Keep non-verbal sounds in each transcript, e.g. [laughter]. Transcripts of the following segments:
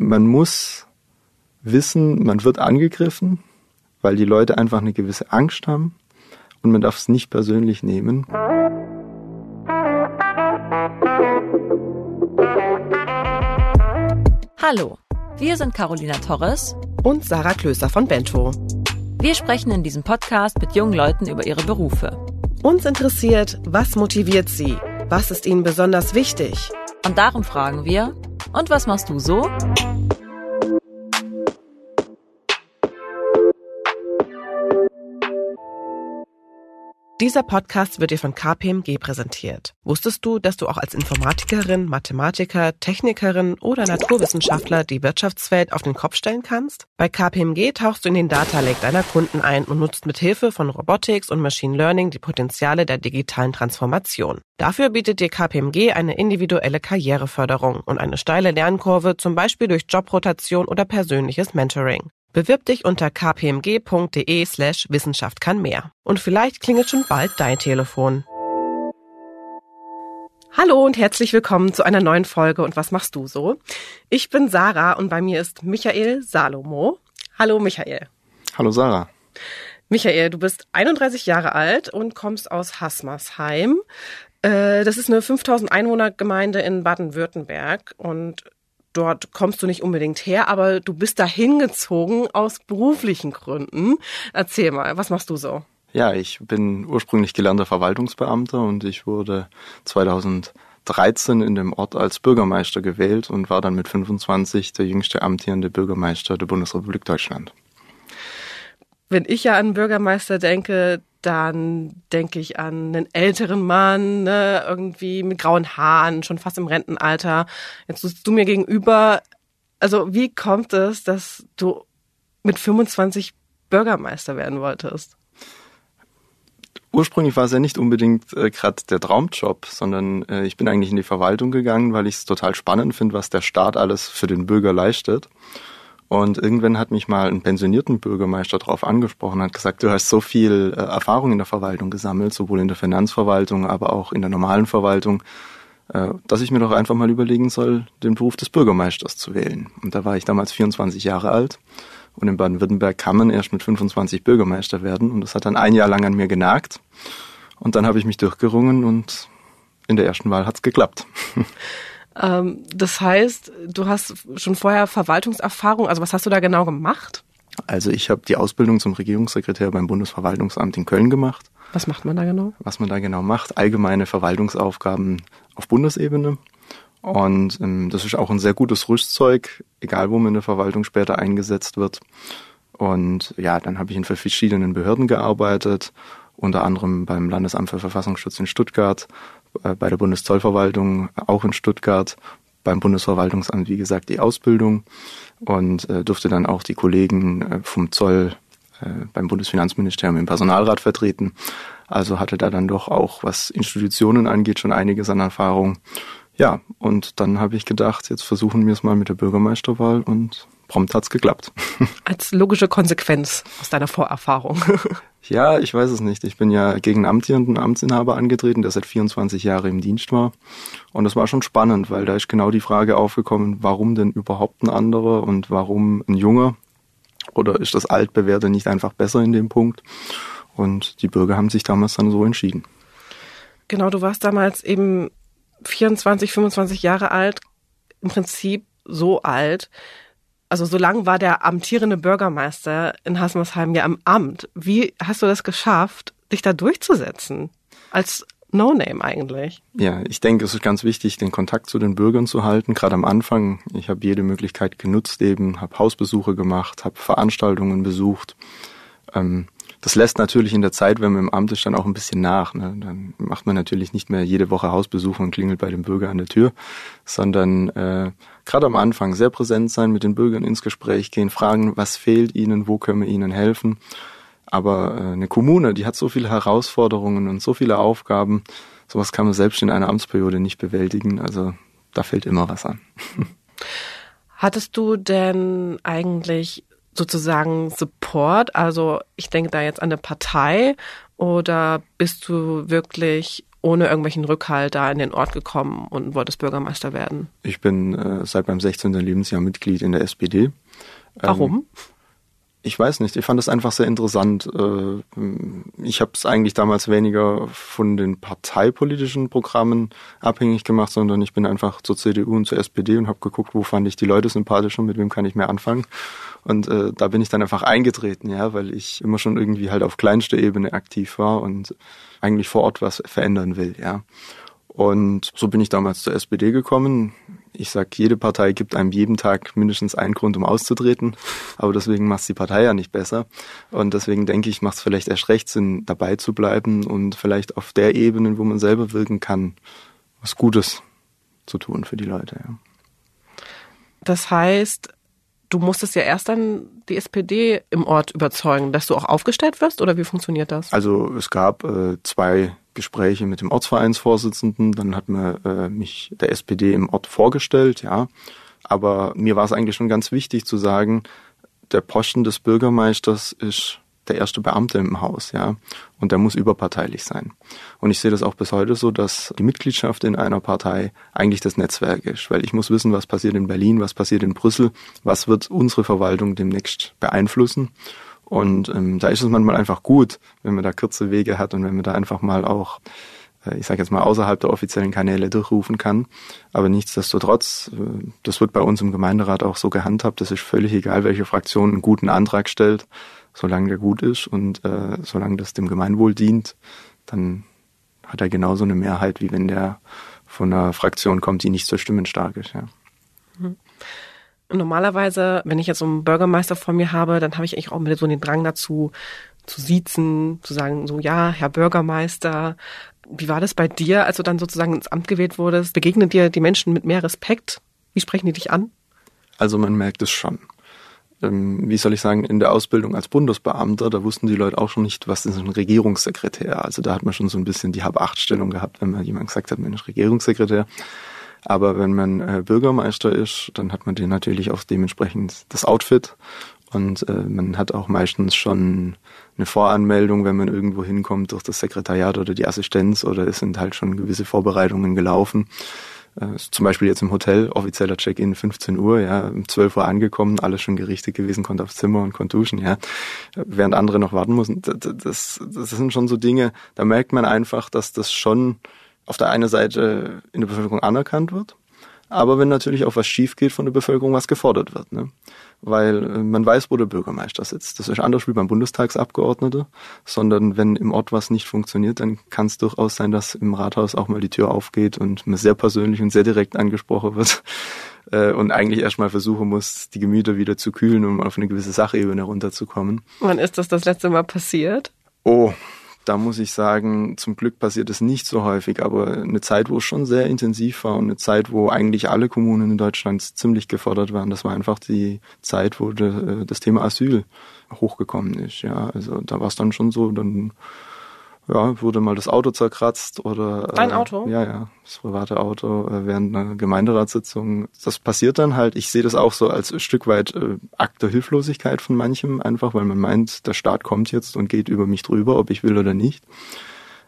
man muss wissen, man wird angegriffen, weil die Leute einfach eine gewisse Angst haben und man darf es nicht persönlich nehmen. Hallo, wir sind Carolina Torres und Sarah Klöser von Bento. Wir sprechen in diesem Podcast mit jungen Leuten über ihre Berufe. Uns interessiert, was motiviert sie? Was ist ihnen besonders wichtig? Und darum fragen wir, und was machst du so? Dieser Podcast wird dir von KPMG präsentiert. Wusstest du, dass du auch als Informatikerin, Mathematiker, Technikerin oder Naturwissenschaftler die Wirtschaftswelt auf den Kopf stellen kannst? Bei KPMG tauchst du in den Data Lake deiner Kunden ein und nutzt mit Hilfe von Robotics und Machine Learning die Potenziale der digitalen Transformation. Dafür bietet dir KPMG eine individuelle Karriereförderung und eine steile Lernkurve, zum Beispiel durch Jobrotation oder persönliches Mentoring. Bewirb dich unter kpmg.de slash Wissenschaft kann mehr. Und vielleicht klingelt schon bald dein Telefon. Hallo und herzlich willkommen zu einer neuen Folge und was machst du so? Ich bin Sarah und bei mir ist Michael Salomo. Hallo Michael. Hallo Sarah. Michael, du bist 31 Jahre alt und kommst aus Hasmersheim. Äh, das ist eine 5000 Einwohner Gemeinde in Baden-Württemberg und dort kommst du nicht unbedingt her, aber du bist da hingezogen aus beruflichen Gründen. Erzähl mal, was machst du so? Ja, ich bin ursprünglich gelernter Verwaltungsbeamter und ich wurde 2013 in dem Ort als Bürgermeister gewählt und war dann mit 25 der jüngste amtierende Bürgermeister der Bundesrepublik Deutschland. Wenn ich ja an Bürgermeister denke, dann denke ich an einen älteren Mann, ne, irgendwie mit grauen Haaren, schon fast im Rentenalter. Jetzt sitzt du mir gegenüber. Also wie kommt es, dass du mit 25 Bürgermeister werden wolltest? Ursprünglich war es ja nicht unbedingt äh, gerade der Traumjob, sondern äh, ich bin eigentlich in die Verwaltung gegangen, weil ich es total spannend finde, was der Staat alles für den Bürger leistet. Und irgendwann hat mich mal ein pensionierten Bürgermeister darauf angesprochen, hat gesagt, du hast so viel äh, Erfahrung in der Verwaltung gesammelt, sowohl in der Finanzverwaltung, aber auch in der normalen Verwaltung, äh, dass ich mir doch einfach mal überlegen soll, den Beruf des Bürgermeisters zu wählen. Und da war ich damals 24 Jahre alt. Und in Baden-Württemberg kann man erst mit 25 Bürgermeister werden. Und das hat dann ein Jahr lang an mir genagt. Und dann habe ich mich durchgerungen und in der ersten Wahl hat's geklappt. [laughs] Ähm, das heißt, du hast schon vorher Verwaltungserfahrung. Also was hast du da genau gemacht? Also ich habe die Ausbildung zum Regierungssekretär beim Bundesverwaltungsamt in Köln gemacht. Was macht man da genau? Was man da genau macht, allgemeine Verwaltungsaufgaben auf Bundesebene. Und ähm, das ist auch ein sehr gutes Rüstzeug, egal wo man in der Verwaltung später eingesetzt wird. Und ja, dann habe ich in verschiedenen Behörden gearbeitet, unter anderem beim Landesamt für Verfassungsschutz in Stuttgart, bei der Bundeszollverwaltung auch in Stuttgart, beim Bundesverwaltungsamt, wie gesagt, die Ausbildung und äh, durfte dann auch die Kollegen äh, vom Zoll äh, beim Bundesfinanzministerium im Personalrat vertreten. Also hatte da dann doch auch, was Institutionen angeht, schon einiges an Erfahrung. Ja, und dann habe ich gedacht, jetzt versuchen wir es mal mit der Bürgermeisterwahl und prompt hat's geklappt. [laughs] Als logische Konsequenz aus deiner Vorerfahrung. [laughs] Ja, ich weiß es nicht. Ich bin ja gegen einen amtierenden Amtsinhaber angetreten, der seit 24 Jahren im Dienst war. Und das war schon spannend, weil da ist genau die Frage aufgekommen, warum denn überhaupt ein anderer und warum ein Junger? Oder ist das Altbewährte nicht einfach besser in dem Punkt? Und die Bürger haben sich damals dann so entschieden. Genau, du warst damals eben 24, 25 Jahre alt, im Prinzip so alt, also so lang war der amtierende Bürgermeister in Hasmersheim ja am Amt. Wie hast du das geschafft, dich da durchzusetzen? Als No-Name eigentlich. Ja, ich denke, es ist ganz wichtig, den Kontakt zu den Bürgern zu halten. Gerade am Anfang, ich habe jede Möglichkeit genutzt, eben, habe Hausbesuche gemacht, habe Veranstaltungen besucht. Ähm, das lässt natürlich in der Zeit, wenn man im Amt ist, dann auch ein bisschen nach. Ne? Dann macht man natürlich nicht mehr jede Woche Hausbesuche und klingelt bei dem Bürger an der Tür, sondern äh, gerade am Anfang sehr präsent sein, mit den Bürgern ins Gespräch gehen, fragen, was fehlt ihnen, wo können wir ihnen helfen. Aber äh, eine Kommune, die hat so viele Herausforderungen und so viele Aufgaben, sowas kann man selbst in einer Amtsperiode nicht bewältigen. Also da fällt immer was an. [laughs] Hattest du denn eigentlich sozusagen Support? Also ich denke da jetzt an eine Partei oder bist du wirklich ohne irgendwelchen Rückhalt da in den Ort gekommen und wolltest Bürgermeister werden? Ich bin äh, seit meinem 16. Lebensjahr Mitglied in der SPD. Warum? Ähm, ich weiß nicht, ich fand es einfach sehr interessant. Äh, ich habe es eigentlich damals weniger von den parteipolitischen Programmen abhängig gemacht, sondern ich bin einfach zur CDU und zur SPD und habe geguckt, wo fand ich die Leute sympathisch und mit wem kann ich mehr anfangen. Und äh, da bin ich dann einfach eingetreten, ja, weil ich immer schon irgendwie halt auf kleinster Ebene aktiv war und eigentlich vor Ort was verändern will, ja. Und so bin ich damals zur SPD gekommen. Ich sag, jede Partei gibt einem jeden Tag mindestens einen Grund, um auszutreten. Aber deswegen macht die Partei ja nicht besser. Und deswegen denke ich, macht es vielleicht erst recht Sinn, dabei zu bleiben und vielleicht auf der Ebene, wo man selber wirken kann, was Gutes zu tun für die Leute. Ja. Das heißt, du musstest ja erst dann die SPD im Ort überzeugen, dass du auch aufgestellt wirst oder wie funktioniert das? Also es gab äh, zwei Gespräche mit dem Ortsvereinsvorsitzenden, dann hat mir äh, mich der SPD im Ort vorgestellt, ja. Aber mir war es eigentlich schon ganz wichtig zu sagen, der Posten des Bürgermeisters ist der erste Beamte im Haus, ja. Und der muss überparteilich sein. Und ich sehe das auch bis heute so, dass die Mitgliedschaft in einer Partei eigentlich das Netzwerk ist, weil ich muss wissen, was passiert in Berlin, was passiert in Brüssel, was wird unsere Verwaltung demnächst beeinflussen. Und ähm, da ist es manchmal einfach gut, wenn man da kurze Wege hat und wenn man da einfach mal auch äh, ich sage jetzt mal, außerhalb der offiziellen Kanäle durchrufen kann. Aber nichtsdestotrotz, äh, das wird bei uns im Gemeinderat auch so gehandhabt, das ist völlig egal, welche Fraktion einen guten Antrag stellt solange der gut ist und äh, solange das dem Gemeinwohl dient, dann hat er genauso eine Mehrheit, wie wenn der von einer Fraktion kommt, die nicht so stimmenstark ist. Ja. Mhm. Normalerweise, wenn ich jetzt so einen Bürgermeister vor mir habe, dann habe ich eigentlich auch so den Drang dazu, zu siezen, zu sagen, so, ja, Herr Bürgermeister. Wie war das bei dir, als du dann sozusagen ins Amt gewählt wurdest? Begegnen dir die Menschen mit mehr Respekt? Wie sprechen die dich an? Also man merkt es schon ähm, wie soll ich sagen, in der Ausbildung als Bundesbeamter, da wussten die Leute auch schon nicht, was ist ein Regierungssekretär. Also da hat man schon so ein bisschen die Hab-Acht-Stellung gehabt, wenn man jemand gesagt hat, Mensch, Regierungssekretär. Aber wenn man äh, Bürgermeister ist, dann hat man den natürlich auch dementsprechend das Outfit und äh, man hat auch meistens schon eine Voranmeldung, wenn man irgendwo hinkommt durch das Sekretariat oder die Assistenz oder es sind halt schon gewisse Vorbereitungen gelaufen. Äh, zum Beispiel jetzt im Hotel, offizieller Check-in 15 Uhr, ja, um 12 Uhr angekommen, alles schon gerichtet gewesen, konnte aufs Zimmer und konnte duschen, ja. Während andere noch warten mussten. Das, das, das sind schon so Dinge, da merkt man einfach, dass das schon auf der einen Seite in der Bevölkerung anerkannt wird, aber wenn natürlich auch was schief geht von der Bevölkerung, was gefordert wird. Ne? Weil äh, man weiß, wo der Bürgermeister sitzt. Das ist anders wie beim Bundestagsabgeordnete, sondern wenn im Ort was nicht funktioniert, dann kann es durchaus sein, dass im Rathaus auch mal die Tür aufgeht und man sehr persönlich und sehr direkt angesprochen wird [laughs] äh, und eigentlich erstmal versuchen muss, die Gemüter wieder zu kühlen, um auf eine gewisse Sachebene runterzukommen. Wann ist das das letzte Mal passiert? Oh, da muss ich sagen, zum Glück passiert es nicht so häufig, aber eine Zeit, wo es schon sehr intensiv war und eine Zeit, wo eigentlich alle Kommunen in Deutschland ziemlich gefordert waren, das war einfach die Zeit, wo de, das Thema Asyl hochgekommen ist. Ja, also da war es dann schon so, dann ja, wurde mal das Auto zerkratzt oder. Dein äh, Auto? Ja, ja, das private Auto äh, während einer Gemeinderatssitzung. Das passiert dann halt. Ich sehe das auch so als ein Stück weit äh, Akt der Hilflosigkeit von manchem einfach, weil man meint, der Staat kommt jetzt und geht über mich drüber, ob ich will oder nicht.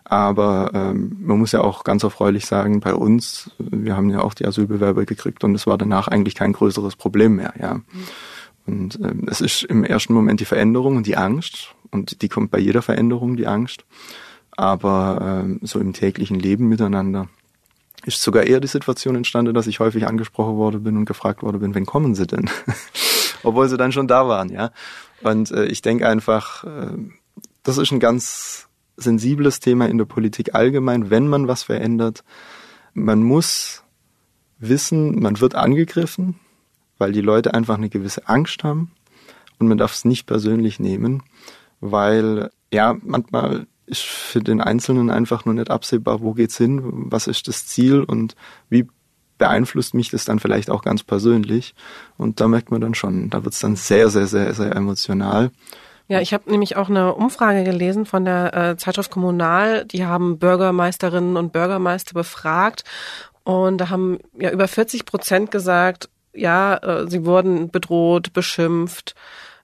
Aber ähm, man muss ja auch ganz erfreulich sagen, bei uns, wir haben ja auch die Asylbewerber gekriegt und es war danach eigentlich kein größeres Problem mehr, ja. Und ähm, es ist im ersten Moment die Veränderung und die Angst. Und die kommt bei jeder Veränderung, die Angst. Aber ähm, so im täglichen Leben miteinander ist sogar eher die Situation entstanden, dass ich häufig angesprochen worden bin und gefragt worden bin, wann kommen sie denn? [laughs] Obwohl sie dann schon da waren, ja. Und äh, ich denke einfach, äh, das ist ein ganz sensibles Thema in der Politik allgemein, wenn man was verändert. Man muss wissen, man wird angegriffen, weil die Leute einfach eine gewisse Angst haben und man darf es nicht persönlich nehmen, weil ja, manchmal ist für den Einzelnen einfach nur nicht absehbar, wo geht's hin, was ist das Ziel und wie beeinflusst mich das dann vielleicht auch ganz persönlich. Und da merkt man dann schon, da wird's dann sehr, sehr, sehr, sehr emotional. Ja, ich habe nämlich auch eine Umfrage gelesen von der äh, Zeitschrift Kommunal. Die haben Bürgermeisterinnen und Bürgermeister befragt und da haben ja über 40 Prozent gesagt, ja, äh, sie wurden bedroht, beschimpft,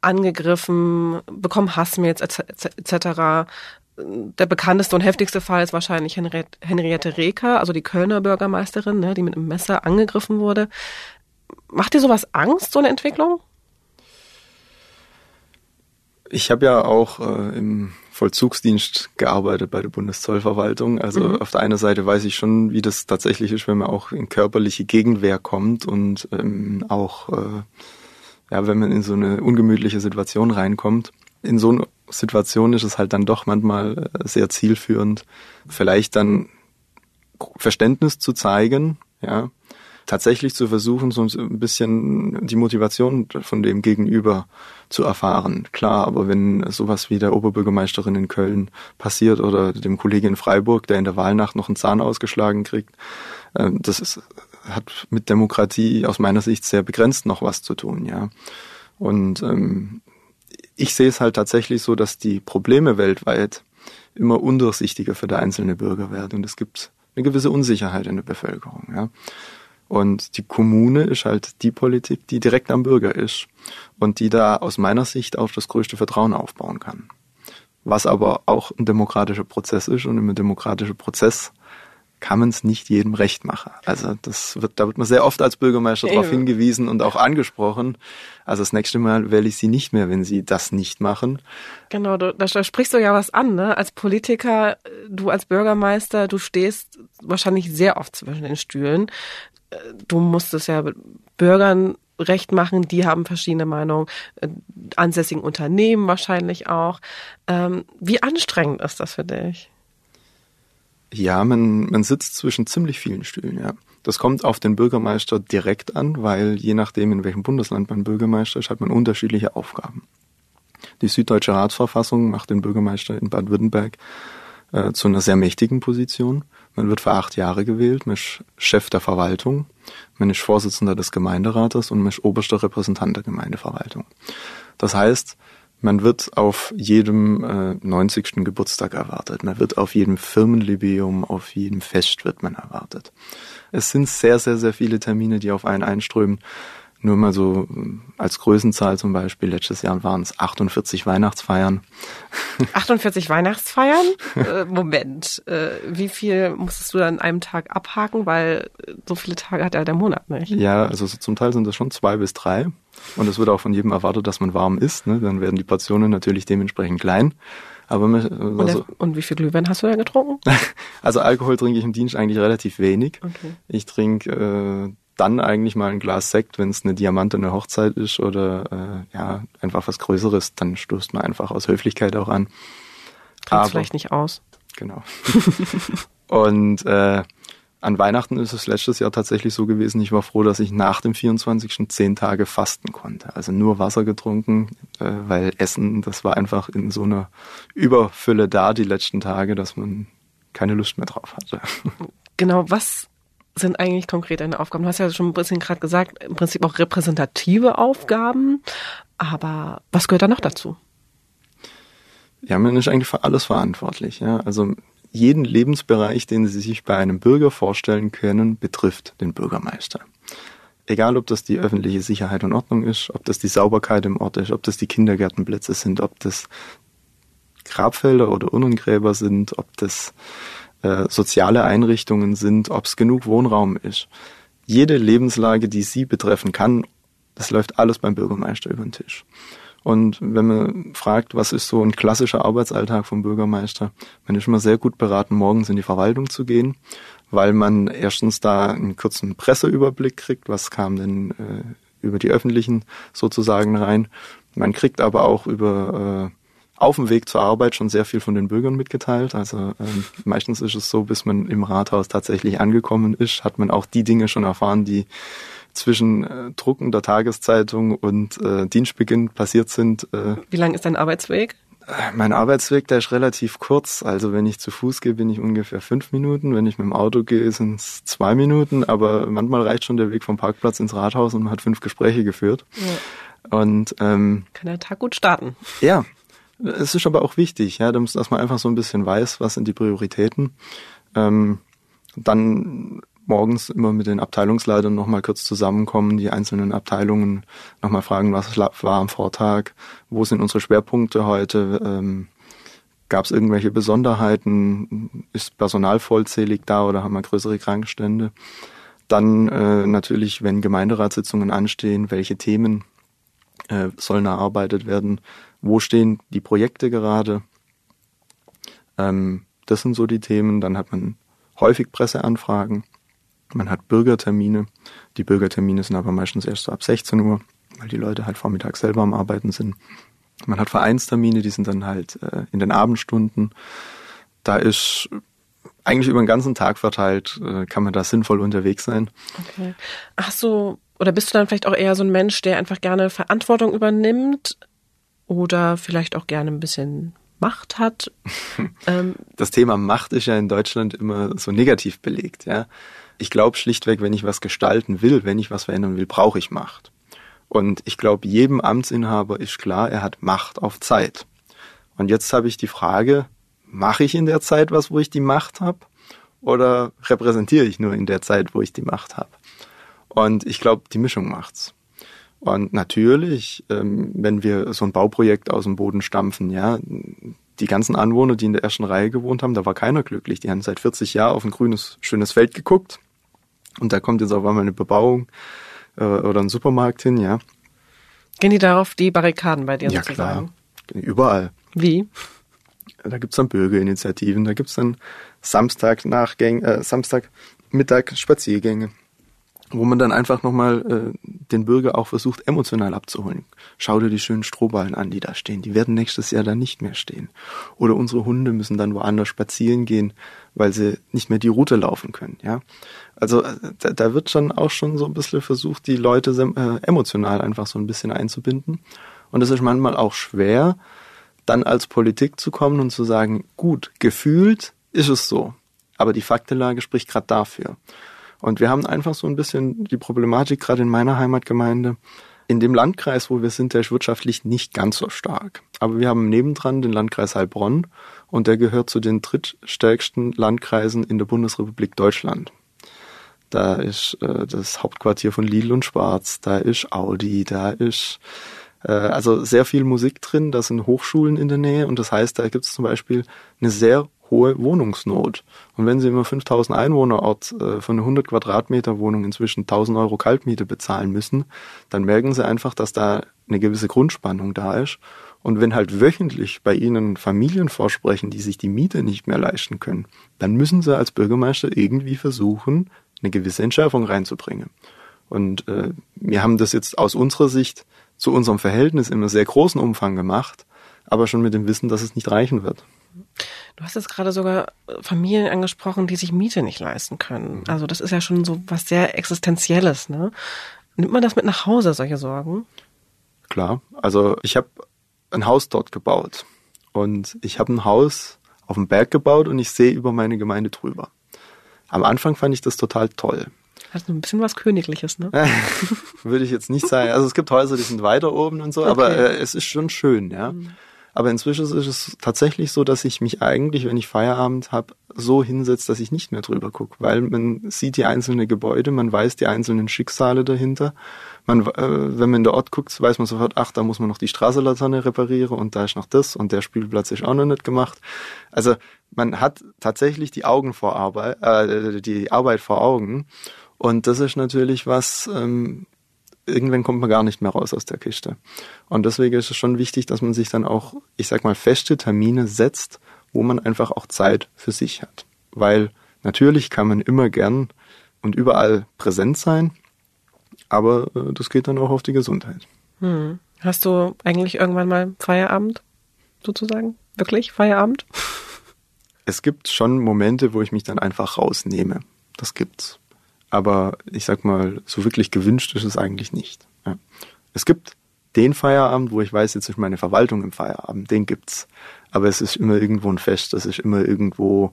angegriffen, bekommen Hassmails etc. der bekannteste und heftigste Fall ist wahrscheinlich Henriette Reker, also die Kölner Bürgermeisterin, ne, die mit einem Messer angegriffen wurde. Macht dir sowas Angst, so eine Entwicklung? Ich habe ja auch äh, im Vollzugsdienst gearbeitet bei der Bundeszollverwaltung. Also mhm. auf der einen Seite weiß ich schon, wie das tatsächlich ist, wenn man auch in körperliche Gegenwehr kommt und ähm, auch äh, ja, wenn man in so eine ungemütliche Situation reinkommt. In so einer Situation ist es halt dann doch manchmal äh, sehr zielführend, vielleicht dann Verständnis zu zeigen, ja, tatsächlich zu versuchen, so ein bisschen die Motivation von dem Gegenüber zu erfahren. Klar, aber wenn sowas wie der Oberbürgermeisterin in Köln passiert oder dem Kollegen in Freiburg, der in der Wahlnacht noch einen Zahn ausgeschlagen kriegt, äh, das ist, hat mit Demokratie aus meiner Sicht sehr begrenzt noch was zu tun, ja. Und ähm, ich sehe es halt tatsächlich so, dass die Probleme weltweit immer undurchsichtiger für der einzelne Bürger werden und es gibt eine gewisse Unsicherheit in der Bevölkerung, ja. Und die Kommune ist halt die Politik, die direkt am Bürger ist und die da aus meiner Sicht auch das größte Vertrauen aufbauen kann. Was aber auch ein demokratischer Prozess ist und im demokratischen Prozess kann man es nicht jedem recht machen. Also das wird, da wird man sehr oft als Bürgermeister darauf hingewiesen und auch angesprochen. Also das nächste Mal wähle ich sie nicht mehr, wenn sie das nicht machen. Genau, da, da sprichst du ja was an, ne? Als Politiker, du als Bürgermeister, du stehst wahrscheinlich sehr oft zwischen den Stühlen. Du musst es ja Bürgern recht machen, die haben verschiedene Meinungen, äh, ansässigen Unternehmen wahrscheinlich auch. Ähm, wie anstrengend ist das für dich? Ja, man, man sitzt zwischen ziemlich vielen Stühlen, ja. Das kommt auf den Bürgermeister direkt an, weil je nachdem, in welchem Bundesland man Bürgermeister ist, hat man unterschiedliche Aufgaben. Die Süddeutsche Ratsverfassung macht den Bürgermeister in Baden-Württemberg äh, zu einer sehr mächtigen Position. Man wird für acht Jahre gewählt, man ist Chef der Verwaltung, man ist Vorsitzender des Gemeinderates und man ist oberster Repräsentant der Gemeindeverwaltung. Das heißt, man wird auf jedem äh, 90. Geburtstag erwartet. Man wird auf jedem Firmenlibium, auf jedem Fest wird man erwartet. Es sind sehr, sehr, sehr viele Termine, die auf einen einströmen. Nur mal so äh, als Größenzahl zum Beispiel, letztes Jahr waren es 48 Weihnachtsfeiern. [laughs] 48 Weihnachtsfeiern? äh, Moment, äh, wie viel musstest du dann an einem Tag abhaken, weil so viele Tage hat ja der Monat nicht? Ja, also so zum Teil sind das schon zwei bis drei. Und es wird auch von jedem erwartet, dass man warm isst. Ne? Dann werden die Portionen natürlich dementsprechend klein. Aber also, und, der, und, wie viel Glühwein hast du da getrunken? [laughs] also Alkohol trinke ich im Dienst eigentlich relativ wenig. Okay. Ich trinke äh, dann eigentlich mal ein Glas Sekt, wenn es eine Diamant eine Hochzeit ist oder äh, ja einfach was Größeres, dann stoßt man einfach aus Höflichkeit auch an. Trinkt vielleicht nicht aus. Genau. [laughs] und äh, an Weihnachten ist es letztes Jahr tatsächlich so gewesen, ich war froh, dass ich nach dem 24. zehn Tage fasten konnte. Also nur Wasser getrunken, äh, weil Essen, das war einfach in so einer Überfülle da die letzten Tage, dass man keine Lust mehr drauf hatte. Genau, was sind eigentlich konkret deine Aufgaben? Du hast ja schon ein bisschen gerade gesagt, im Prinzip auch repräsentative Aufgaben, aber was gehört da noch dazu? Ja, man ist eigentlich für alles verantwortlich. Ja. Also jeden Lebensbereich, den Sie sich bei einem Bürger vorstellen können, betrifft den Bürgermeister. Egal, ob das die öffentliche Sicherheit und Ordnung ist, ob das die Sauberkeit im Ort ist, ob das die Kindergärtenplätze sind, ob das Grabfelder oder Urnengräber sind, ob das äh, soziale Einrichtungen sind, ob es genug Wohnraum ist. Jede Lebenslage, die Sie betreffen kann, das läuft alles beim Bürgermeister über den Tisch. Und wenn man fragt, was ist so ein klassischer Arbeitsalltag vom Bürgermeister, man ist immer sehr gut beraten, morgens in die Verwaltung zu gehen, weil man erstens da einen kurzen Presseüberblick kriegt, was kam denn äh, über die öffentlichen sozusagen rein. Man kriegt aber auch über äh, auf dem Weg zur Arbeit schon sehr viel von den Bürgern mitgeteilt. Also ähm, meistens ist es so, bis man im Rathaus tatsächlich angekommen ist, hat man auch die Dinge schon erfahren, die zwischen äh, Drucken der Tageszeitung und äh, Dienstbeginn passiert sind. Äh, Wie lang ist dein Arbeitsweg? Mein Arbeitsweg, der ist relativ kurz. Also wenn ich zu Fuß gehe, bin ich ungefähr fünf Minuten. Wenn ich mit dem Auto gehe, sind es zwei Minuten. Aber manchmal reicht schon der Weg vom Parkplatz ins Rathaus und man hat fünf Gespräche geführt. Ja. Und ähm, kann der Tag gut starten. Ja, es ist aber auch wichtig, ja, dass man einfach so ein bisschen weiß, was sind die Prioritäten. Ähm, dann morgens immer mit den Abteilungsleitern nochmal kurz zusammenkommen, die einzelnen Abteilungen nochmal fragen, was war am Vortag, wo sind unsere Schwerpunkte heute, ähm, Gab es irgendwelche Besonderheiten? Ist Personal vollzählig da oder haben wir größere Krankenstände? Dann äh, natürlich, wenn Gemeinderatssitzungen anstehen, welche Themen äh, sollen erarbeitet werden? Wo stehen die Projekte gerade? Ähm, das sind so die Themen. Dann hat man häufig Presseanfragen. Man hat Bürgertermine. Die Bürgertermine sind aber meistens erst so ab 16 Uhr, weil die Leute halt vormittags selber am Arbeiten sind. Man hat Vereinstermine, die sind dann halt äh, in den Abendstunden. Da ist eigentlich über den ganzen Tag verteilt, äh, kann man da sinnvoll unterwegs sein. Okay. Ach so, oder bist du dann vielleicht auch eher so ein Mensch, der einfach gerne Verantwortung übernimmt oder vielleicht auch gerne ein bisschen Macht hat? [laughs] ähm, das Thema Macht ist ja in Deutschland immer so negativ belegt, ja. Ich glaube schlichtweg, wenn ich was gestalten will, wenn ich was verändern will, brauche ich Macht. Und ich glaube, jedem Amtsinhaber ist klar, er hat Macht auf Zeit. Und jetzt habe ich die Frage, mache ich in der Zeit was, wo ich die Macht habe? Oder repräsentiere ich nur in der Zeit, wo ich die Macht habe? Und ich glaube, die Mischung macht's. Und natürlich, ähm, wenn wir so ein Bauprojekt aus dem Boden stampfen, ja, die ganzen Anwohner, die in der ersten Reihe gewohnt haben, da war keiner glücklich. Die haben seit 40 Jahren auf ein grünes, schönes Feld geguckt. Und da kommt jetzt auf einmal eine Bebauung äh, oder ein Supermarkt hin, ja. Gehen die darauf die Barrikaden bei dir ja, sozusagen? Klar. Überall. Wie? Da gibt's dann Bürgerinitiativen, da gibt's dann Samstag Nachgänge, äh, Samstagmittag Spaziergänge wo man dann einfach nochmal äh, den Bürger auch versucht, emotional abzuholen. Schau dir die schönen Strohballen an, die da stehen. Die werden nächstes Jahr da nicht mehr stehen. Oder unsere Hunde müssen dann woanders spazieren gehen, weil sie nicht mehr die Route laufen können. Ja, Also äh, da, da wird schon auch schon so ein bisschen versucht, die Leute äh, emotional einfach so ein bisschen einzubinden. Und es ist manchmal auch schwer, dann als Politik zu kommen und zu sagen, gut, gefühlt ist es so. Aber die Faktenlage spricht gerade dafür. Und wir haben einfach so ein bisschen die Problematik, gerade in meiner Heimatgemeinde, in dem Landkreis, wo wir sind, der ist wirtschaftlich nicht ganz so stark. Aber wir haben nebendran den Landkreis Heilbronn und der gehört zu den drittstärksten Landkreisen in der Bundesrepublik Deutschland. Da ist äh, das Hauptquartier von Lidl und Schwarz, da ist Audi, da ist also sehr viel Musik drin, da sind Hochschulen in der Nähe und das heißt, da gibt es zum Beispiel eine sehr hohe Wohnungsnot. Und wenn Sie immer 5000 Einwohnerort äh, von einer 100 Quadratmeter Wohnung inzwischen 1000 Euro Kaltmiete bezahlen müssen, dann merken Sie einfach, dass da eine gewisse Grundspannung da ist. Und wenn halt wöchentlich bei Ihnen Familien vorsprechen, die sich die Miete nicht mehr leisten können, dann müssen Sie als Bürgermeister irgendwie versuchen, eine gewisse Entschärfung reinzubringen. Und äh, wir haben das jetzt aus unserer Sicht zu unserem Verhältnis in einem sehr großen Umfang gemacht, aber schon mit dem Wissen, dass es nicht reichen wird. Du hast jetzt gerade sogar Familien angesprochen, die sich Miete nicht leisten können. Mhm. Also das ist ja schon so was sehr Existenzielles, ne? Nimmt man das mit nach Hause, solche Sorgen? Klar. Also ich habe ein Haus dort gebaut. Und ich habe ein Haus auf dem Berg gebaut und ich sehe über meine Gemeinde drüber. Am Anfang fand ich das total toll. Hat so ein bisschen was Königliches, ne? [laughs] Würde ich jetzt nicht sagen. Also es gibt Häuser, die sind weiter oben und so, okay. aber äh, es ist schon schön, ja. Mhm. Aber inzwischen ist es tatsächlich so, dass ich mich eigentlich, wenn ich Feierabend habe, so hinsetze, dass ich nicht mehr drüber gucke, weil man sieht die einzelnen Gebäude, man weiß die einzelnen Schicksale dahinter. Man, äh, wenn man in der Ort guckt, weiß man sofort, ach, da muss man noch die Straßenlaterne reparieren und da ist noch das und der Spielplatz ist auch noch nicht gemacht. Also man hat tatsächlich die Augen vor Arbeit, äh, die Arbeit vor Augen. Und das ist natürlich was, ähm, irgendwann kommt man gar nicht mehr raus aus der Kiste. Und deswegen ist es schon wichtig, dass man sich dann auch, ich sag mal, feste Termine setzt, wo man einfach auch Zeit für sich hat. Weil natürlich kann man immer gern und überall präsent sein, aber äh, das geht dann auch auf die Gesundheit. Hm. Hast du eigentlich irgendwann mal Feierabend sozusagen? Wirklich Feierabend? Es gibt schon Momente, wo ich mich dann einfach rausnehme. Das gibt's. Aber ich sag mal, so wirklich gewünscht ist es eigentlich nicht. Ja. Es gibt den Feierabend, wo ich weiß, jetzt ist meine Verwaltung im Feierabend, den gibt's. Aber es ist immer irgendwo ein Fest, es ist immer irgendwo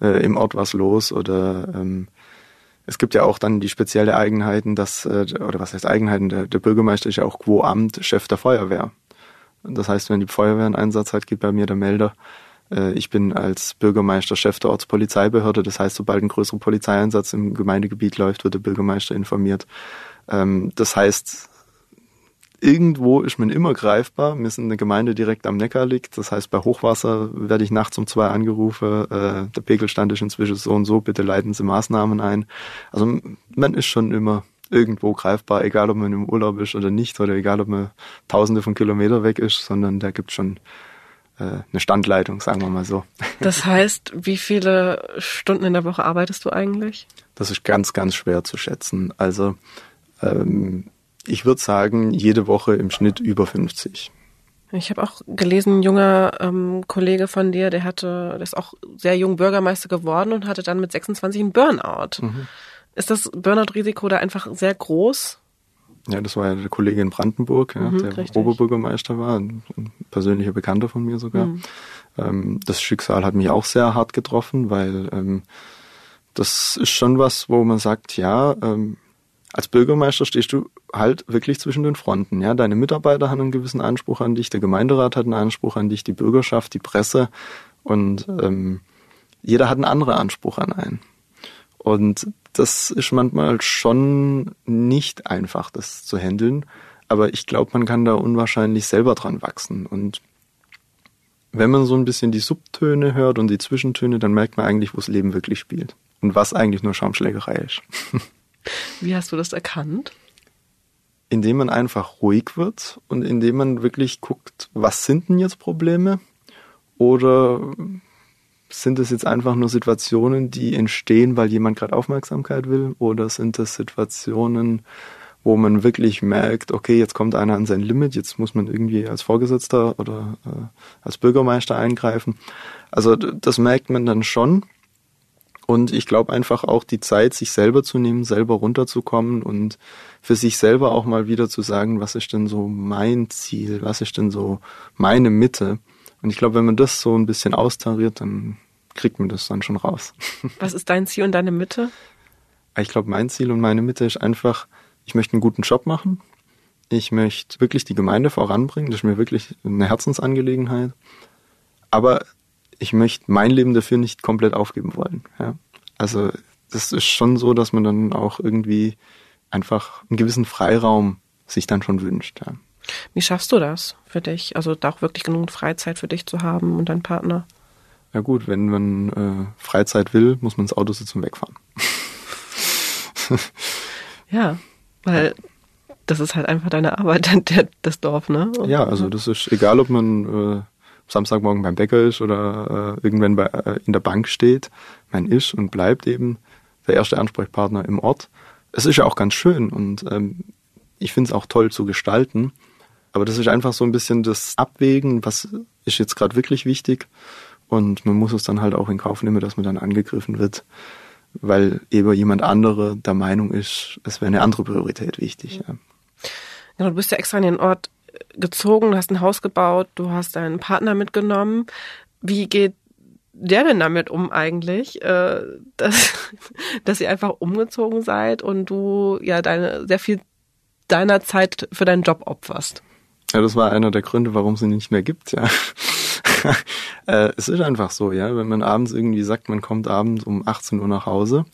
äh, im Ort was los oder ähm, es gibt ja auch dann die spezielle Eigenheiten, dass, äh, oder was heißt Eigenheiten, der, der Bürgermeister ist ja auch quo Amt Chef der Feuerwehr. Das heißt, wenn die Feuerwehr einen Einsatz hat, geht bei mir der Melder ich bin als Bürgermeister Chef der Ortspolizeibehörde. Das heißt, sobald ein größerer Polizeieinsatz im Gemeindegebiet läuft, wird der Bürgermeister informiert. Ähm, das heißt, irgendwo ist man immer greifbar. Wir sind eine Gemeinde direkt am Neckar liegt. Das heißt, bei Hochwasser werde ich nachts um zwei angerufen. Äh, der Pegelstand ist inzwischen so und so. Bitte leiten Sie Maßnahmen ein. Also man ist schon immer irgendwo greifbar, egal ob man im Urlaub ist oder nicht, oder egal ob man tausende von Kilometern weg ist, sondern da gibt schon äh, eine Standleitung, sagen wir mal so. Das [laughs] heißt, wie viele Stunden in der Woche arbeitest du eigentlich? Das ist ganz, ganz schwer zu schätzen. Also ähm, ich würde sagen, jede Woche im Schnitt über 50. Ich habe auch gelesen, ein junger ähm, Kollege von dir, der hatte, der ist auch sehr jung Bürgermeister geworden und hatte dann mit 26 einen Burnout. Mhm. Ist das Burnout-Risiko da einfach sehr groß? Ja, das war ja der Kollege in Brandenburg, ja, mhm, der richtig. Oberbürgermeister war, ein, ein, persönlicher Bekannter von mir sogar. Mhm. Ähm, das Schicksal hat mich auch sehr hart getroffen, weil ähm, das ist schon was, wo man sagt, ja, ähm, als Bürgermeister stehst du halt wirklich zwischen den Fronten. Ja, deine Mitarbeiter haben einen gewissen Anspruch an dich, der Gemeinderat hat einen Anspruch an dich, die Bürgerschaft, die Presse und ähm, jeder hat einen anderen Anspruch an einen. Und das ist manchmal schon nicht einfach, das zu handeln. Aber ich glaube, man kann da unwahrscheinlich selber dran wachsen. Und wenn man so ein bisschen die Subtöne hört und die Zwischentöne, dann merkt man eigentlich, wo das Leben wirklich spielt. Und was eigentlich nur Schaumschlägerei ist. [laughs] Wie hast du das erkannt? Indem man einfach ruhig wird und indem man wirklich guckt, was sind denn jetzt Probleme? Oder sind es jetzt einfach nur Situationen, die entstehen, weil jemand gerade Aufmerksamkeit will? Oder sind das Situationen, wo man wirklich merkt, okay, jetzt kommt einer an sein Limit, jetzt muss man irgendwie als Vorgesetzter oder äh, als Bürgermeister eingreifen. Also das merkt man dann schon. Und ich glaube einfach auch die Zeit, sich selber zu nehmen, selber runterzukommen und für sich selber auch mal wieder zu sagen, was ist denn so mein Ziel, was ist denn so meine Mitte. Und ich glaube, wenn man das so ein bisschen austariert, dann kriegt man das dann schon raus. [laughs] Was ist dein Ziel und deine Mitte? Ich glaube, mein Ziel und meine Mitte ist einfach, ich möchte einen guten Job machen. Ich möchte wirklich die Gemeinde voranbringen. Das ist mir wirklich eine Herzensangelegenheit. Aber ich möchte mein Leben dafür nicht komplett aufgeben wollen. Ja? Also das ist schon so, dass man dann auch irgendwie einfach einen gewissen Freiraum sich dann schon wünscht. Ja. Wie schaffst du das für dich? Also da auch wirklich genug Freizeit für dich zu haben und deinen Partner? Ja gut, wenn man äh, Freizeit will, muss man ins Auto sitzen und wegfahren. [laughs] ja, weil das ist halt einfach deine Arbeit, der, das Dorf, ne? Und, ja, also das ist egal, ob man äh, Samstagmorgen beim Bäcker ist oder äh, irgendwann bei, äh, in der Bank steht. Man ist und bleibt eben der erste Ansprechpartner im Ort. Es ist ja auch ganz schön und ähm, ich finde es auch toll zu gestalten. Aber das ist einfach so ein bisschen das Abwägen, was ist jetzt gerade wirklich wichtig. Und man muss es dann halt auch in Kauf nehmen, dass man dann angegriffen wird, weil eben jemand andere der Meinung ist, es wäre eine andere Priorität wichtig. Ja. Genau, du bist ja extra in den Ort gezogen, du hast ein Haus gebaut, du hast deinen Partner mitgenommen. Wie geht der denn damit um eigentlich, äh, [laughs] dass, dass ihr einfach umgezogen seid und du ja deine sehr viel deiner Zeit für deinen Job opferst? Ja, das war einer der Gründe, warum es ihn nicht mehr gibt, ja. [laughs] äh, es ist einfach so, ja. Wenn man abends irgendwie sagt, man kommt abends um 18 Uhr nach Hause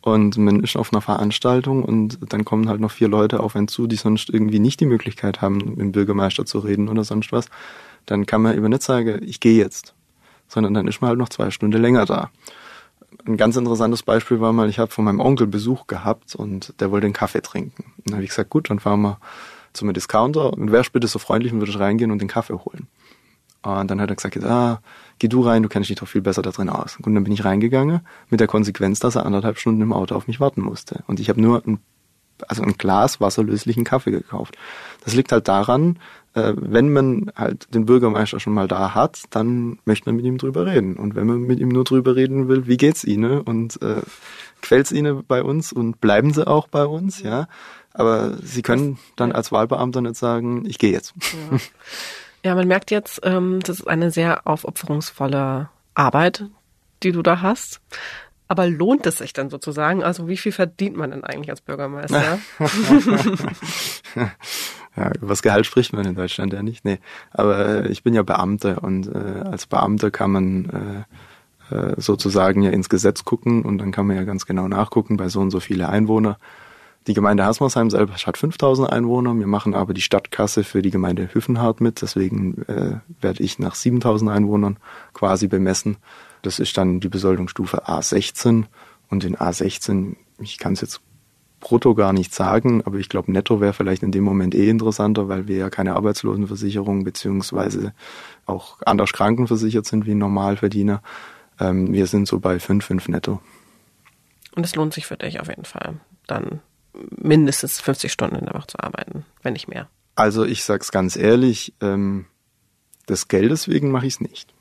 und man ist auf einer Veranstaltung und dann kommen halt noch vier Leute auf einen zu, die sonst irgendwie nicht die Möglichkeit haben, mit dem Bürgermeister zu reden oder sonst was, dann kann man eben nicht sagen, ich gehe jetzt, sondern dann ist man halt noch zwei Stunden länger da. Ein ganz interessantes Beispiel war mal, ich habe von meinem Onkel Besuch gehabt und der wollte einen Kaffee trinken. Und dann habe ich gesagt, gut, dann fahren wir zum Discounter und wärst bitte so freundlich und würdest reingehen und den Kaffee holen. Und dann hat er gesagt, ah, geh du rein, du kennst dich doch viel besser da drin aus. Und dann bin ich reingegangen, mit der Konsequenz, dass er anderthalb Stunden im Auto auf mich warten musste. Und ich habe nur ein, also ein Glas wasserlöslichen Kaffee gekauft. Das liegt halt daran, äh, wenn man halt den Bürgermeister schon mal da hat, dann möchte man mit ihm drüber reden. Und wenn man mit ihm nur drüber reden will, wie geht's Ihnen? Und äh, quält's Ihnen bei uns und bleiben Sie auch bei uns, ja. Aber Sie können dann als Wahlbeamter nicht sagen, ich gehe jetzt. Ja. Ja, man merkt jetzt, ähm, das ist eine sehr aufopferungsvolle Arbeit, die du da hast. Aber lohnt es sich dann sozusagen? Also wie viel verdient man denn eigentlich als Bürgermeister? [laughs] [laughs] ja, über das Gehalt spricht man in Deutschland ja nicht. Nee, aber ich bin ja Beamter und äh, als Beamter kann man äh, äh, sozusagen ja ins Gesetz gucken und dann kann man ja ganz genau nachgucken bei so und so viele Einwohner Die Gemeinde Hasmersheim selber hat 5000 Einwohner. Wir machen aber die Stadtkasse für die Gemeinde Hüffenhardt mit. Deswegen äh, werde ich nach 7000 Einwohnern quasi bemessen. Das ist dann die Besoldungsstufe A16 und in A16, ich kann es jetzt brutto gar nicht sagen, aber ich glaube, netto wäre vielleicht in dem Moment eh interessanter, weil wir ja keine Arbeitslosenversicherung beziehungsweise auch anders krankenversichert sind wie Normalverdiener. Ähm, wir sind so bei 5, 5 netto. Und es lohnt sich für dich auf jeden Fall, dann mindestens 50 Stunden in der Woche zu arbeiten, wenn nicht mehr. Also ich sag's ganz ehrlich, ähm, des Geldes wegen mache ich es nicht.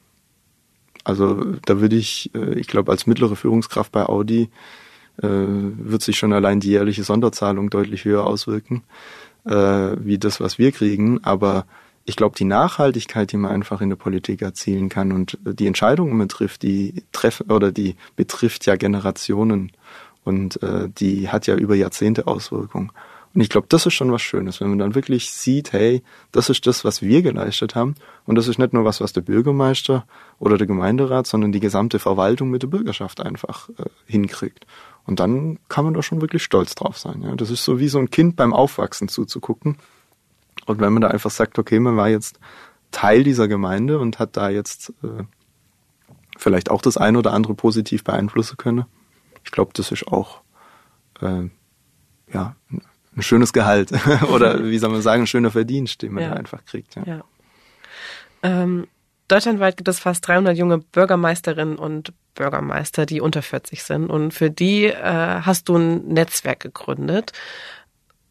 Also da würde ich, äh, ich glaube, als mittlere Führungskraft bei Audi äh, wird sich schon allein die jährliche Sonderzahlung deutlich höher auswirken, äh, wie das, was wir kriegen. Aber ich glaube, die Nachhaltigkeit, die man einfach in der Politik erzielen kann und die Entscheidungen betrifft, die treffen oder die betrifft ja Generationen und äh, die hat ja über Jahrzehnte Auswirkungen. Und ich glaube, das ist schon was Schönes, wenn man dann wirklich sieht, hey, das ist das, was wir geleistet haben. Und das ist nicht nur was, was der Bürgermeister oder der Gemeinderat, sondern die gesamte Verwaltung mit der Bürgerschaft einfach äh, hinkriegt. Und dann kann man da schon wirklich stolz drauf sein. Ja. Das ist so wie so ein Kind beim Aufwachsen zuzugucken. Und wenn man da einfach sagt, okay, man war jetzt Teil dieser Gemeinde und hat da jetzt äh, vielleicht auch das eine oder andere positiv beeinflussen können, ich glaube, das ist auch äh, ja ein schönes Gehalt [laughs] oder wie soll man sagen, ein schöner Verdienst, den man ja. da einfach kriegt. Ja. ja. Ähm, deutschlandweit gibt es fast 300 junge Bürgermeisterinnen und Bürgermeister, die unter 40 sind und für die äh, hast du ein Netzwerk gegründet.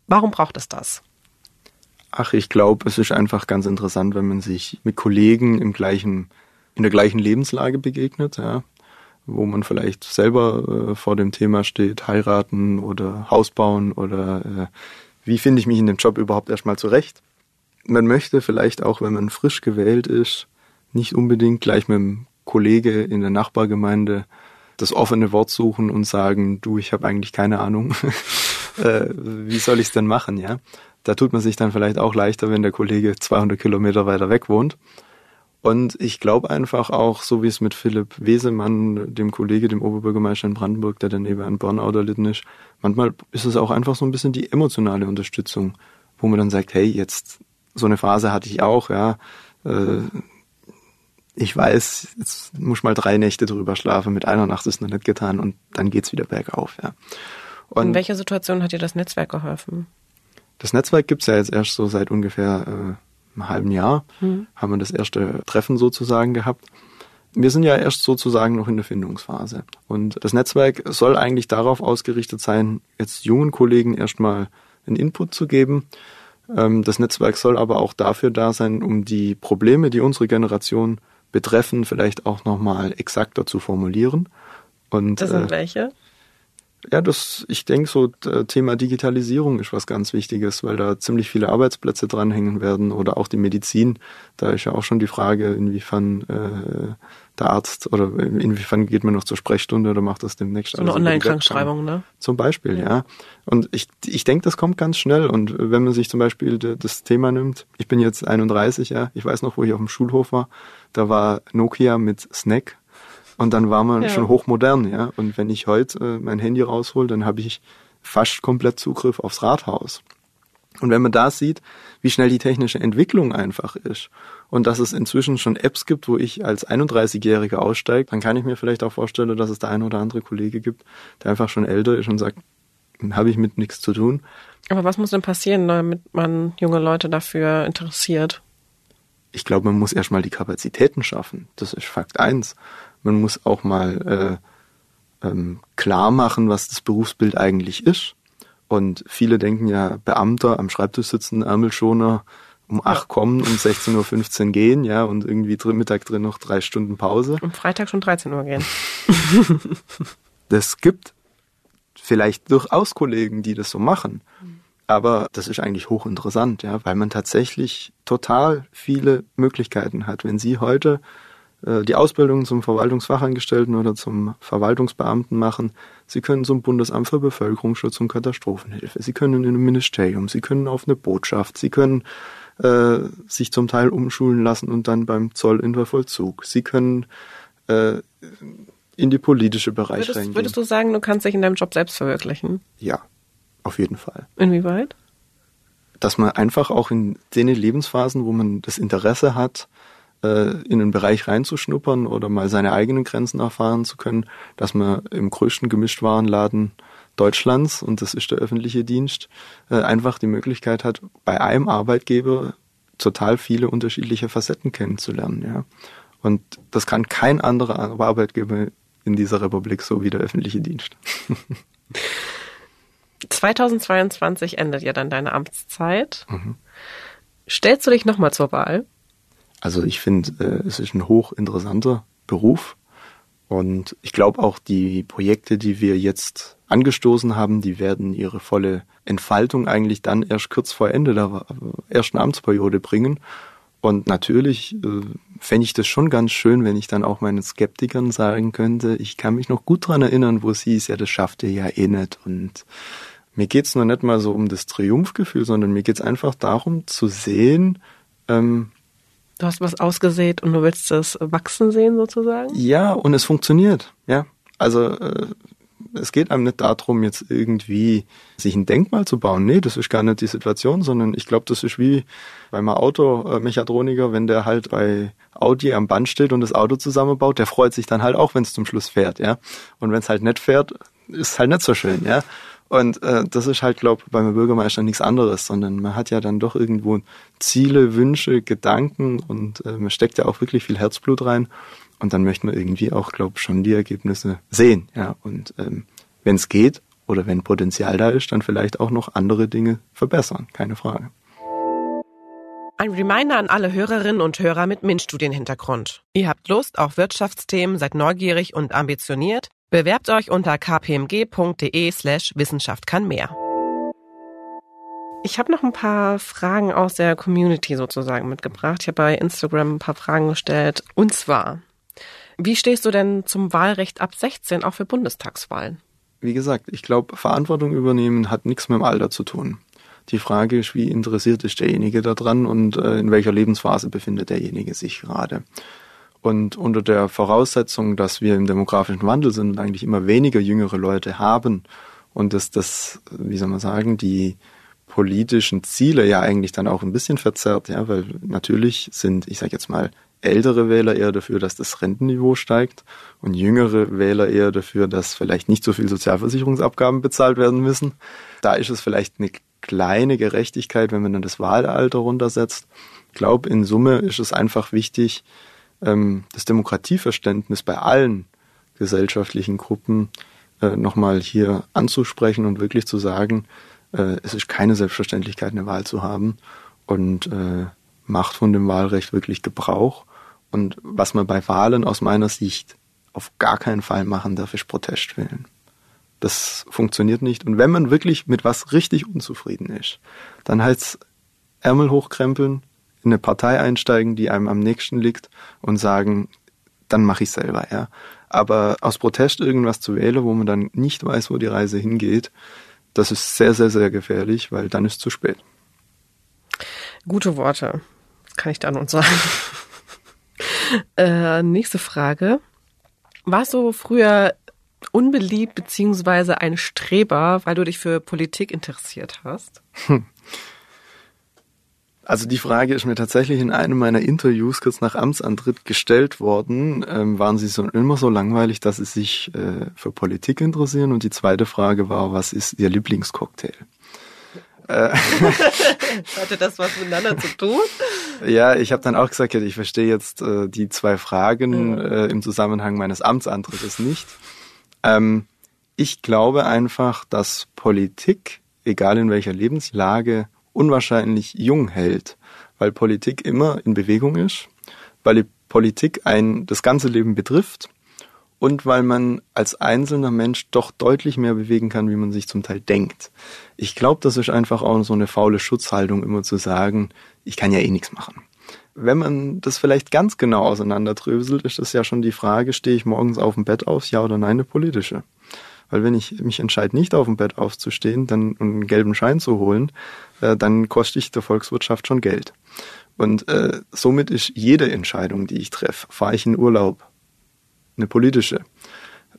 Warum braucht es das? Ach, ich glaube, es ist einfach ganz interessant, wenn man sich mit Kollegen im gleichen, in der gleichen Lebenslage begegnet, ja, wo man vielleicht selber äh, vor dem Thema steht, heiraten oder Haus bauen oder äh, wie finde ich mich in dem Job überhaupt erstmal zurecht. Man möchte vielleicht auch, wenn man frisch gewählt ist, nicht unbedingt gleich mit einem Kollege in der Nachbargemeinde das offene Wort suchen und sagen, du, ich habe eigentlich keine Ahnung, [laughs] äh, wie soll ich es denn machen, ja? Da tut man sich dann vielleicht auch leichter, wenn der Kollege 200 Kilometer weiter weg wohnt. Und ich glaube einfach auch, so wie es mit Philipp Wesemann, dem Kollege, dem Oberbürgermeister in Brandenburg, der daneben an Burnout erlitten ist, manchmal ist es auch einfach so ein bisschen die emotionale Unterstützung, wo man dann sagt, hey, jetzt so eine Phase hatte ich auch, ja. Äh, ich weiß, jetzt muss ich mal drei Nächte drüber schlafen, mit einer Nacht ist noch nicht getan und dann geht's wieder bergauf, ja. Und in welcher Situation hat dir das Netzwerk geholfen? Das Netzwerk gibt's ja jetzt erst so seit ungefähr äh, einem halben Jahr, mhm. haben wir das erste Treffen sozusagen gehabt. Wir sind ja erst sozusagen noch in der Findungsphase. Und das Netzwerk soll eigentlich darauf ausgerichtet sein, jetzt jungen Kollegen erstmal einen Input zu geben. Ähm, das Netzwerk soll aber auch dafür da sein, um die Probleme, die unsere Generation betreffen, vielleicht auch nochmal exakter zu formulieren. Und, das sind äh, welche? Ja, das, ich denke, so Thema Digitalisierung ist was ganz Wichtiges, weil da ziemlich viele Arbeitsplätze dranhängen werden oder auch die Medizin. Da ist ja auch schon die Frage, inwiefern äh, der Arzt oder inwiefern geht man noch zur Sprechstunde oder macht das demnächst. So eine Online-Krankschreibung, ne? Zum Beispiel, ja. ja. Und ich, ich denke, das kommt ganz schnell. Und wenn man sich zum Beispiel das Thema nimmt, ich bin jetzt 31, ja, ich weiß noch, wo ich auf dem Schulhof war, da war Nokia mit Snack und dann war man ja. schon hochmodern, ja. Und wenn ich heute äh, mein Handy raushol, dann habe ich fast komplett Zugriff aufs Rathaus. Und wenn man da sieht, wie schnell die technische Entwicklung einfach ist und dass es inzwischen schon Apps gibt, wo ich als 31-Jähriger aussteige, dann kann ich mir vielleicht auch vorstellen, dass es der ein oder andere Kollege gibt, der einfach schon älter ist und sagt, habe ich mit nichts zu tun. Aber was muss denn passieren, damit man junge Leute dafür interessiert? Ich glaube, man muss erstmal die Kapazitäten schaffen. Das ist Fakt eins. Man muss auch mal äh, ähm, klar machen, was das Berufsbild eigentlich ist. Und viele denken ja, Beamter am Schreibtisch sitzen, Ärmelschoner, um acht kommen, um 16.15 Uhr gehen, ja, und irgendwie drin, Mittag drin noch drei Stunden Pause. Um Freitag schon 13 Uhr gehen. [laughs] das gibt vielleicht durchaus Kollegen, die das so machen. Aber das ist eigentlich hochinteressant, ja, weil man tatsächlich total viele Möglichkeiten hat. Wenn Sie heute die Ausbildung zum Verwaltungsfachangestellten oder zum Verwaltungsbeamten machen. Sie können zum Bundesamt für Bevölkerungsschutz und Katastrophenhilfe. Sie können in einem Ministerium. Sie können auf eine Botschaft. Sie können äh, sich zum Teil umschulen lassen und dann beim Zoll in der Vollzug. Sie können äh, in die politische Bereich würdest, reingehen. Würdest du sagen, du kannst dich in deinem Job selbst verwirklichen? Ja. Auf jeden Fall. Inwieweit? Dass man einfach auch in den Lebensphasen, wo man das Interesse hat, äh, in einen Bereich reinzuschnuppern oder mal seine eigenen Grenzen erfahren zu können, dass man im größten Gemischtwarenladen Deutschlands, und das ist der öffentliche Dienst, äh, einfach die Möglichkeit hat, bei einem Arbeitgeber total viele unterschiedliche Facetten kennenzulernen. Ja. Und das kann kein anderer Arbeitgeber in dieser Republik so wie der öffentliche Dienst. [laughs] 2022 endet ja dann deine Amtszeit. Mhm. Stellst du dich nochmal zur Wahl? Also ich finde, äh, es ist ein hochinteressanter Beruf. Und ich glaube auch, die Projekte, die wir jetzt angestoßen haben, die werden ihre volle Entfaltung eigentlich dann erst kurz vor Ende der ersten Amtsperiode bringen. Und natürlich äh, fände ich das schon ganz schön, wenn ich dann auch meinen Skeptikern sagen könnte, ich kann mich noch gut dran erinnern, wo es hieß, ja, das schafft ihr ja eh nicht. Und mir geht's nur nicht mal so um das Triumphgefühl, sondern mir geht's einfach darum zu sehen, ähm, Du hast was ausgesät und du willst es wachsen sehen sozusagen? Ja, und es funktioniert, ja. Also äh, es geht einem nicht darum, jetzt irgendwie sich ein Denkmal zu bauen. Nee, das ist gar nicht die Situation, sondern ich glaube, das ist wie beim Automechatroniker, wenn der halt bei Audi am Band steht und das Auto zusammenbaut, der freut sich dann halt auch, wenn es zum Schluss fährt, ja. Und wenn es halt nicht fährt, ist halt nicht so schön, ja. Und äh, das ist halt, glaube ich, beim Bürgermeister nichts anderes, sondern man hat ja dann doch irgendwo Ziele, Wünsche, Gedanken und äh, man steckt ja auch wirklich viel Herzblut rein. Und dann möchte man irgendwie auch, glaube ich, schon die Ergebnisse sehen. Ja, und ähm, wenn es geht oder wenn Potenzial da ist, dann vielleicht auch noch andere Dinge verbessern, keine Frage. Ein Reminder an alle Hörerinnen und Hörer mit MINT-Studienhintergrund. Ihr habt Lust auf Wirtschaftsthemen, seid neugierig und ambitioniert? Bewerbt euch unter kpmg.de slash Wissenschaft kann mehr. Ich habe noch ein paar Fragen aus der Community sozusagen mitgebracht. Ich habe bei Instagram ein paar Fragen gestellt. Und zwar, wie stehst du denn zum Wahlrecht ab 16 auch für Bundestagswahlen? Wie gesagt, ich glaube, Verantwortung übernehmen hat nichts mit dem Alter zu tun. Die Frage ist, wie interessiert ist derjenige daran und äh, in welcher Lebensphase befindet derjenige sich gerade. Und unter der Voraussetzung, dass wir im demografischen Wandel sind und eigentlich immer weniger jüngere Leute haben und dass das, wie soll man sagen, die politischen Ziele ja eigentlich dann auch ein bisschen verzerrt, ja, weil natürlich sind, ich sage jetzt mal, ältere Wähler eher dafür, dass das Rentenniveau steigt und jüngere Wähler eher dafür, dass vielleicht nicht so viel Sozialversicherungsabgaben bezahlt werden müssen. Da ist es vielleicht eine kleine Gerechtigkeit, wenn man dann das Wahlalter runtersetzt. Ich glaube, in Summe ist es einfach wichtig, ähm, das Demokratieverständnis bei allen gesellschaftlichen Gruppen äh, nochmal hier anzusprechen und wirklich zu sagen, äh, es ist keine Selbstverständlichkeit, eine Wahl zu haben und äh, macht von dem Wahlrecht wirklich Gebrauch und was man bei Wahlen aus meiner Sicht auf gar keinen Fall machen darf, ist Protest wählen. Das funktioniert nicht. Und wenn man wirklich mit was richtig unzufrieden ist, dann heißt Ärmel hochkrempeln, in eine Partei einsteigen, die einem am nächsten liegt und sagen, dann mache ich selber, ja. Aber aus Protest irgendwas zu wählen, wo man dann nicht weiß, wo die Reise hingeht, das ist sehr, sehr, sehr gefährlich, weil dann ist zu spät. Gute Worte. Das kann ich da nur sagen. [laughs] Äh, nächste Frage. Warst du früher unbeliebt beziehungsweise ein Streber, weil du dich für Politik interessiert hast? Hm. [laughs] Also die Frage ist mir tatsächlich in einem meiner Interviews kurz nach Amtsantritt gestellt worden. Ähm, waren Sie so immer so langweilig, dass Sie sich äh, für Politik interessieren? Und die zweite Frage war, was ist Ihr Lieblingscocktail? Äh. [laughs] Hatte das was miteinander zu tun? Ja, ich habe dann auch gesagt, ich verstehe jetzt äh, die zwei Fragen äh, im Zusammenhang meines Amtsantrittes nicht. Ähm, ich glaube einfach, dass Politik, egal in welcher Lebenslage, unwahrscheinlich jung hält, weil Politik immer in Bewegung ist, weil Politik ein das ganze Leben betrifft und weil man als einzelner Mensch doch deutlich mehr bewegen kann, wie man sich zum Teil denkt. Ich glaube, das ist einfach auch so eine faule Schutzhaltung, immer zu sagen, ich kann ja eh nichts machen. Wenn man das vielleicht ganz genau auseinanderdröselt, ist das ja schon die Frage, stehe ich morgens auf dem Bett auf, ja oder nein, eine politische. Weil wenn ich mich entscheide, nicht auf dem Bett aufzustehen dann, und einen gelben Schein zu holen, äh, dann koste ich der Volkswirtschaft schon Geld. Und äh, somit ist jede Entscheidung, die ich treffe, fahre ich in Urlaub, eine politische.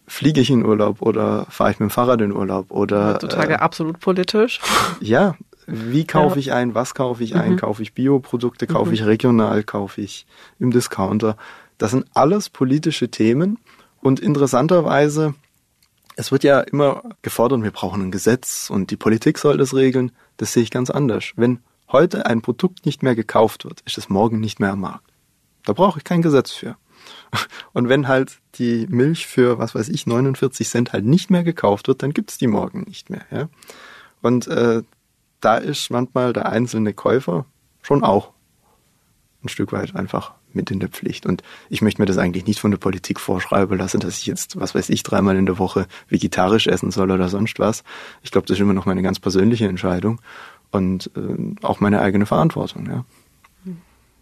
fliege ich in Urlaub oder fahre ich mit dem Fahrrad in Urlaub oder Heutzutage äh, absolut politisch. Ja, wie kaufe ja. ich ein, was kaufe ich ein, mhm. kaufe ich Bioprodukte, kaufe mhm. ich regional, kaufe ich im Discounter. Das sind alles politische Themen und interessanterweise, es wird ja immer gefordert, wir brauchen ein Gesetz und die Politik soll das regeln. Das sehe ich ganz anders. Wenn heute ein Produkt nicht mehr gekauft wird, ist es morgen nicht mehr am Markt. Da brauche ich kein Gesetz für. [laughs] Und wenn halt die Milch für, was weiß ich, 49 Cent halt nicht mehr gekauft wird, dann gibt's die morgen nicht mehr. Ja? Und äh, da ist manchmal der einzelne Käufer schon auch ein Stück weit einfach mit in der Pflicht. Und ich möchte mir das eigentlich nicht von der Politik vorschreiben lassen, dass ich jetzt, was weiß ich, dreimal in der Woche vegetarisch essen soll oder sonst was. Ich glaube, das ist immer noch meine ganz persönliche Entscheidung und äh, auch meine eigene Verantwortung. Ja.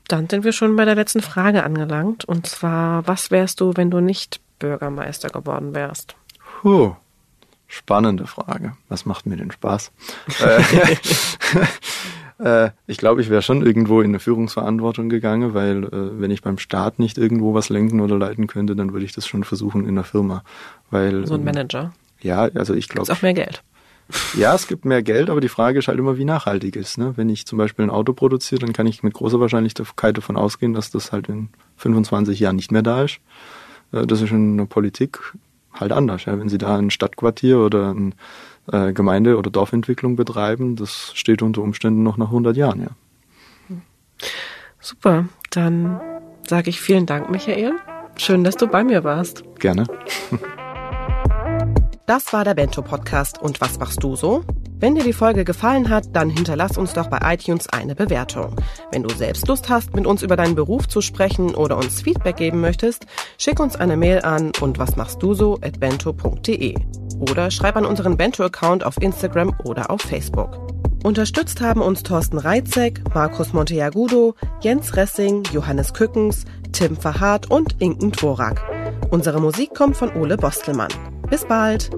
Dann sind wir schon bei der letzten Frage angelangt. Und zwar, was wärst du, wenn du nicht Bürgermeister geworden wärst? Puh, spannende Frage. Was macht mir denn Spaß? [laughs] [laughs] Äh, ich glaube, ich wäre schon irgendwo in eine Führungsverantwortung gegangen, weil äh, wenn ich beim Staat nicht irgendwo was lenken oder leiten könnte, dann würde ich das schon versuchen in der Firma. Weil, so ein ähm, Manager. Ja, also ich glaube. Ist auch mehr Geld. Ja, es gibt mehr Geld, aber die Frage ist halt immer, wie nachhaltig ist. Ne? Wenn ich zum Beispiel ein Auto produziere, dann kann ich mit großer Wahrscheinlichkeit davon ausgehen, dass das halt in 25 Jahren nicht mehr da ist. Äh, das ist in der Politik halt anders. Ja? Wenn Sie da ein Stadtquartier oder eine äh, Gemeinde- oder Dorfentwicklung betreiben, das steht unter Umständen noch nach 100 Jahren. Ja. Super, dann sage ich vielen Dank, Michael. Schön, dass du bei mir warst. Gerne. [laughs] Das war der Bento Podcast. Und was machst du so? Wenn dir die Folge gefallen hat, dann hinterlass uns doch bei iTunes eine Bewertung. Wenn du selbst Lust hast, mit uns über deinen Beruf zu sprechen oder uns Feedback geben möchtest, schick uns eine Mail an und was machst du so at bento.de oder schreib an unseren Bento-Account auf Instagram oder auf Facebook. Unterstützt haben uns Thorsten Reitzek, Markus Monteagudo, Jens Ressing, Johannes Kückens, Tim Verhardt und Inken Dvorak. Unsere Musik kommt von Ole Bostelmann. Bis bald!